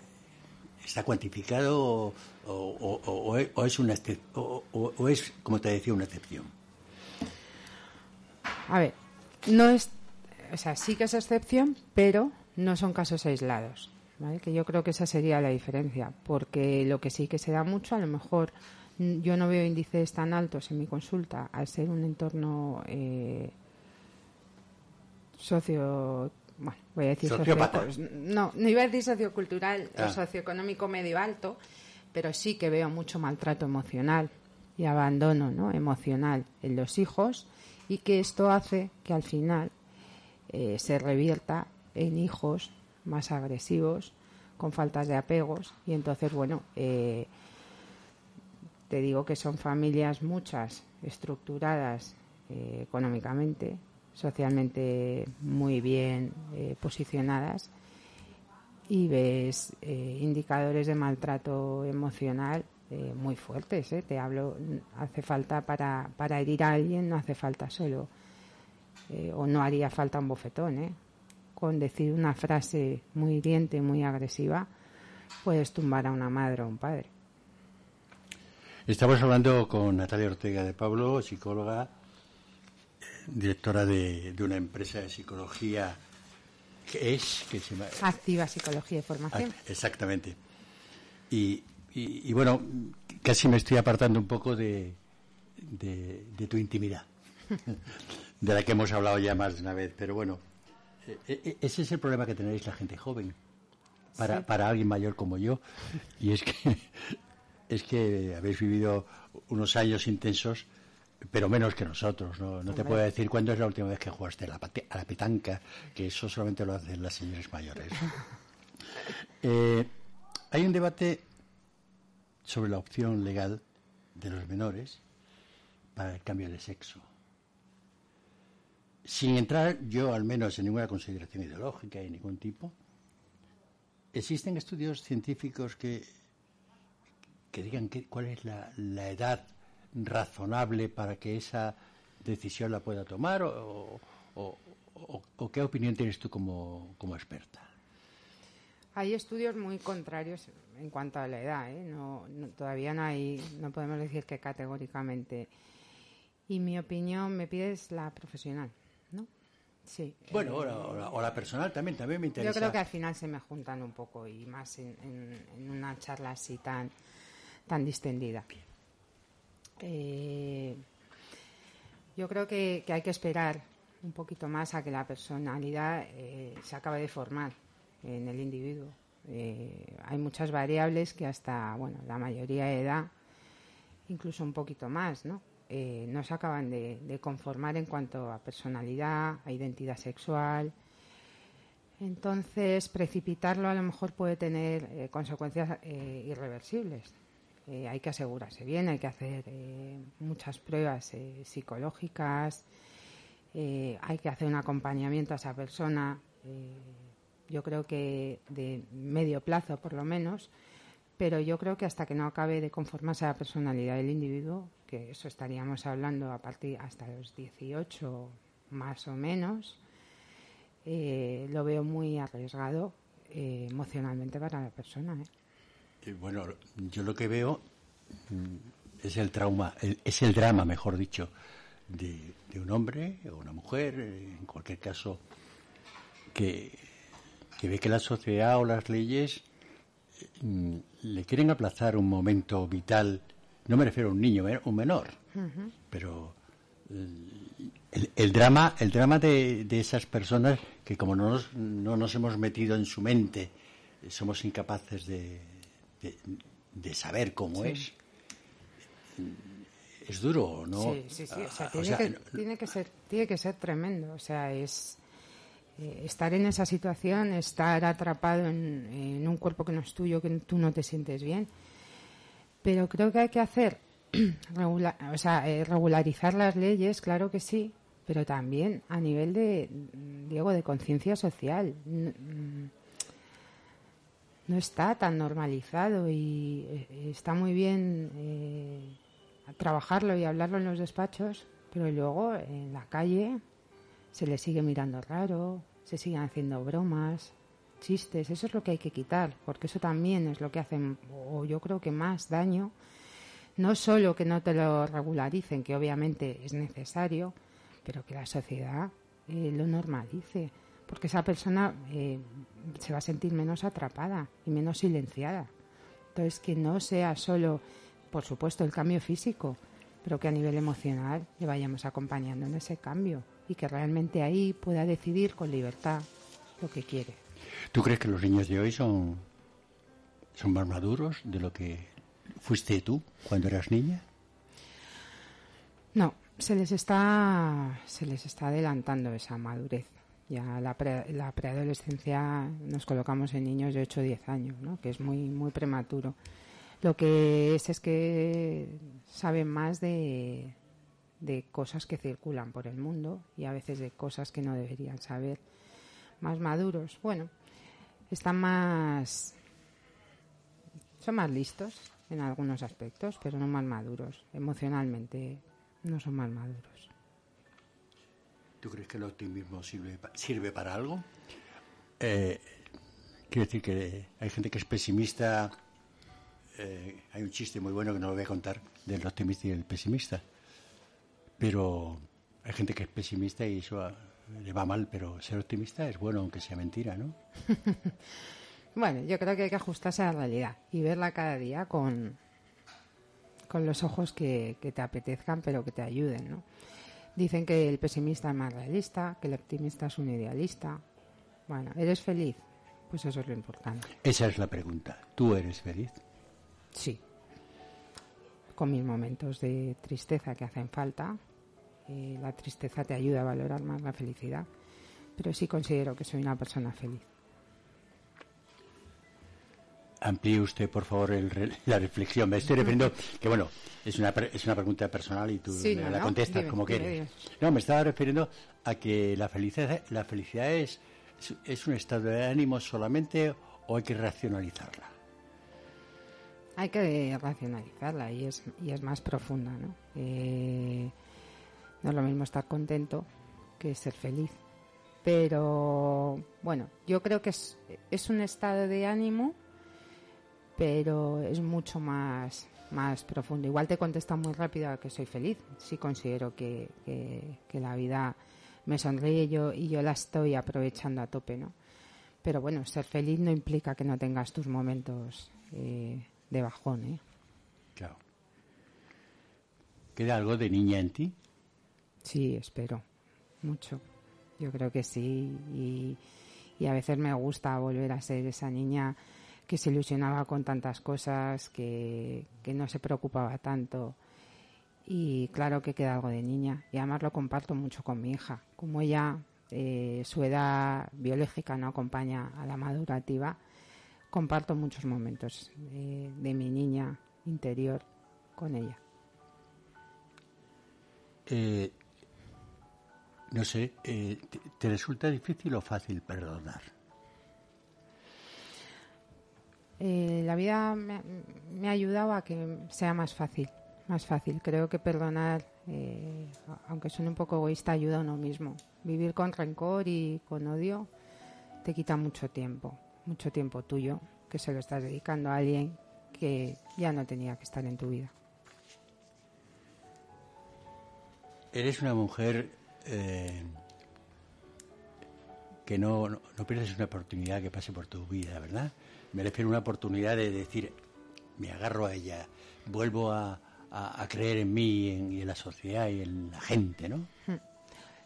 ¿está cuantificado o, o, es, una, o, es, como te decía, una excepción? A ver, no es, o sea, sí que es excepción, pero no son casos aislados. que yo creo que esa sería la diferencia, porque lo que sí que se da mucho, a lo mejor yo no veo índices tan altos en mi consulta al ser un entorno eh, socio bueno, voy a decir socio, no, no iba a decir sociocultural o ah. socioeconómico medio alto, pero sí que veo mucho maltrato emocional y abandono ¿no? emocional en los hijos y que esto hace que al final eh, se revierta en hijos más agresivos, con faltas de apegos y entonces, bueno, eh, te digo que son familias muchas estructuradas eh, económicamente, socialmente muy bien posicionadas y ves indicadores de maltrato emocional muy fuertes. Te hablo, hace falta para, para herir a alguien, no hace falta solo, o no haría falta un bofetón, ¿eh? con decir una frase muy hiriente, muy agresiva, puedes tumbar a una madre o un padre. Estamos hablando con Natalia Ortega de Pablo, psicóloga, directora de, una empresa de psicología que es que se Activa Psicología de Formación. exactamente. Y, y, bueno, casi me estoy apartando un poco de, de tu intimidad, de la que hemos hablado ya más de una vez, pero bueno, eh, eh, ese es el problema que tenéis la gente joven, para, para alguien mayor como yo, y es que, es que habéis vivido unos años intensos, pero menos que nosotros. No, no te puedo decir cuándo es la última vez que jugaste a la, a la petanca, que eso solamente lo hacen las señores mayores. Eh, hay un debate sobre la opción legal de los menores para el cambio de sexo sin entrar yo al menos en ninguna consideración ideológica de ningún tipo, existen estudios científicos que, que digan cuál es la, edad razonable para que esa decisión la pueda tomar o, qué opinión tienes tú como, experta. Hay estudios muy contrarios en cuanto a la edad. ¿eh? todavía no hay, no podemos decir que categóricamente. Y mi opinión me pides la profesional. Sí. Bueno, o, la, personal también, también me interesa. Yo creo que al final se me juntan un poco y más en, una charla así tan, tan distendida. Eh, yo creo que, hay que esperar un poquito más a que la personalidad eh, se acabe de formar en el individuo. Eh, hay muchas variables que hasta, bueno, la mayoría de edad, incluso un poquito más, ¿no? No se acaban de, conformar en cuanto a personalidad, a identidad sexual. Entonces, precipitarlo a lo mejor puede tener consecuencias irreversibles. Hay que asegurarse bien, hay que hacer muchas pruebas psicológicas, hay que hacer un acompañamiento a esa persona. yo creo que de medio plazo, por lo menos, pero yo creo que hasta que no acabe de conformarse la personalidad del individuo, que eso estaríamos hablando a partir hasta los 18 más o menos, eh, lo veo muy arriesgado eh, emocionalmente para la persona. ¿eh? Bueno, yo lo que veo mm, es el trauma, es el drama, mejor dicho, de, un hombre o una mujer, en cualquier caso, que, que ve que la sociedad o las leyes mm, le quieren aplazar un momento vital. No me refiero a un niño, eh, un menor, pero eh, el, drama, el drama de, esas personas que como no nos, no nos hemos metido en su mente, somos incapaces de, de, saber cómo es. Es duro, ¿no? Sí, sí, sí. O sea, tiene, que, tiene, que, ser, tiene que ser tremendo. O sea, es eh, estar en esa situación, estar atrapado en, en, un cuerpo que no es tuyo, que tú no te sientes bien pero creo que hay que hacer, o sea, eh, regularizar las leyes, claro que sí, pero también a nivel de, Diego, de conciencia social. Mm, no está tan normalizado y eh, está muy bien eh, trabajarlo y hablarlo en los despachos, pero luego en la calle se le sigue mirando raro, se siguen haciendo bromas, chistes, eso es lo que hay que quitar, porque eso también es lo que hace, o yo creo que más daño, no solo que no te lo regularicen, que obviamente es necesario, pero que la sociedad eh, lo normalice, porque esa persona eh, se va a sentir menos atrapada y menos silenciada. Entonces, que no sea solo, por supuesto, el cambio físico, pero que a nivel emocional le vayamos acompañando en ese cambio y que realmente ahí pueda decidir con libertad lo que quiere. ¿Tú crees que los niños de hoy son, son más maduros de lo que fuiste tú cuando eras niña? No, se les está, se les está adelantando esa madurez. Ya la, la preadolescencia nos colocamos en niños de 8 o 10 años, ¿no? que es muy, muy prematuro. Lo que es es que saben más de, de cosas que circulan por el mundo y a veces de cosas que no deberían saber. Más maduros, bueno, están más. son más listos en algunos aspectos, pero no más maduros. Emocionalmente no son más maduros. ¿Tú crees que el optimismo sirve, sirve para algo? Eh, quiero decir que hay gente que es pesimista. Eh, hay un chiste muy bueno que no lo voy a contar del optimista y el pesimista. Pero hay gente que es pesimista y eso le va mal, pero ser optimista es bueno aunque sea mentira, ¿no? bueno, yo creo que hay que ajustarse a la realidad y verla cada día con, con los ojos que, que te apetezcan, pero que te ayuden, ¿no? Dicen que el pesimista es más realista, que el optimista es un idealista. Bueno, ¿eres feliz? Pues eso es lo importante. Esa es la pregunta. ¿Tú eres feliz? Sí. Con mis momentos de tristeza que hacen falta. Eh, la tristeza te ayuda a valorar más la felicidad. Pero sí considero que soy una persona feliz. Amplíe usted, por favor, la reflexión. Me estoy refiriendo que, bueno, es una, es una pregunta personal y tú la contestas como quieres. No, me estaba refiriendo a que la felicidad, la felicidad es, es un estado de ánimo solamente o hay que racionalizarla. Hay que racionalizarla y es, y es más profunda, ¿no? Eh, no es lo mismo estar contento que ser feliz. Pero, bueno, yo creo que es, es un estado de ánimo pero es mucho más, más profundo. Igual te contesta muy rápido a que soy feliz. Sí considero que, que, la vida me sonríe yo, y yo la estoy aprovechando a tope, ¿no? Pero bueno, ser feliz no implica que no tengas tus momentos eh, de bajón, ¿eh? Claro. ¿Queda algo de niña en ti? Sí, espero. Mucho. Yo creo que sí. Y, y a veces me gusta volver a ser esa niña que se ilusionaba con tantas cosas, que, no se preocupaba tanto. Y claro que queda algo de niña. Y además lo comparto mucho con mi hija. Como ella, eh, su edad biológica no acompaña a la madurativa, comparto muchos momentos de, mi niña interior con ella. Eh, no sé, eh, ¿te resulta difícil o fácil perdonar? Eh, la vida me, ha ayudado a que sea más fácil, más fácil. Creo que perdonar, eh, aunque suene un poco egoísta, ayuda a uno mismo. Vivir con rencor y con odio te quita mucho tiempo, mucho tiempo tuyo, que se lo estás dedicando a alguien que ya no tenía que estar en tu vida. Eres una mujer eh, que no, no pierdes una oportunidad que pase por tu vida, ¿verdad? Me refiero a una oportunidad de decir, me agarro a ella, vuelvo a, creer en mí y en, la sociedad y en la gente, ¿no? Hmm.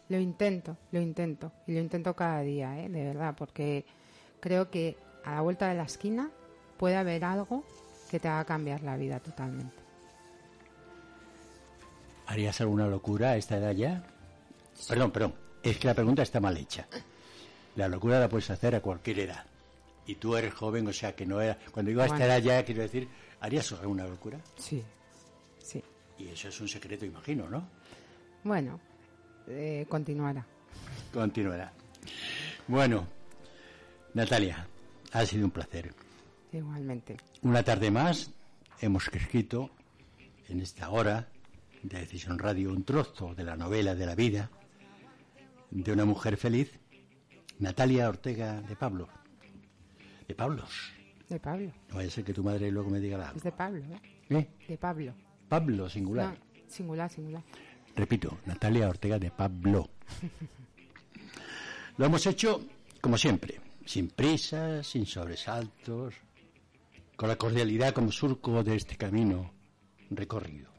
Lo intento, lo intento, y lo intento cada día, ¿eh? de verdad, porque creo que a la vuelta de la esquina puede haber algo que te haga cambiar la vida totalmente. ¿Harías alguna locura a esta edad ya? Perdón, perdón, es que la pregunta está mal hecha. La locura la puedes hacer a cualquier edad y tú eres joven, o sea que no era. Cuando digo a esta edad ya, quiero decir, ¿harías alguna locura? Sí, sí. Y eso es un secreto, imagino, ¿no? Bueno, eh, continuará. Continuará. Bueno, Natalia, ha sido un placer. Igualmente. Una tarde más hemos escrito en esta hora de Decisión Radio un trozo de la novela de la vida de una mujer feliz, Natalia Ortega de Pablo. De Pablos. De Pablo. No vaya a ser que tu madre luego me diga la. Es de Pablo, ¿eh? ¿Eh? De Pablo. Pablo, singular. singular, singular. Repito, Natalia Ortega de Pablo. Lo hemos hecho, como siempre, sin prisas, sin sobresaltos, con la cordialidad como surco de este camino recorrido.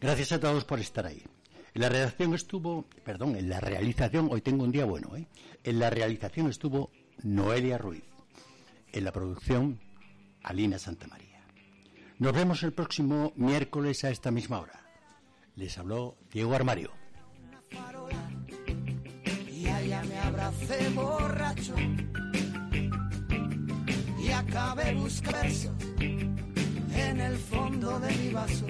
Gracias a todos por estar ahí. En la redacción estuvo, perdón, en la realización, hoy tengo un día bueno, ¿eh? En la realización estuvo Noelia Ruiz. En la producción, Alina Santamaría. Nos vemos el próximo miércoles a esta misma hora. Les habló Diego Armario. Y allá me abracé borracho y acabé buscando en el fondo de mi vaso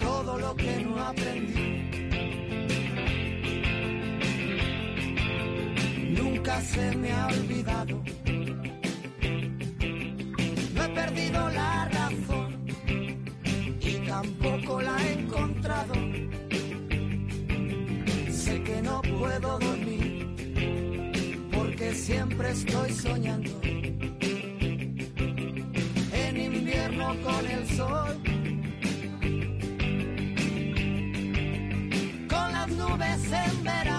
todo lo que no aprendí. nunca se me ha olvidado. No he perdido la razón y tampoco la he encontrado. Sé que no puedo dormir porque siempre estoy soñando. En invierno con el sol. Con las nubes en verano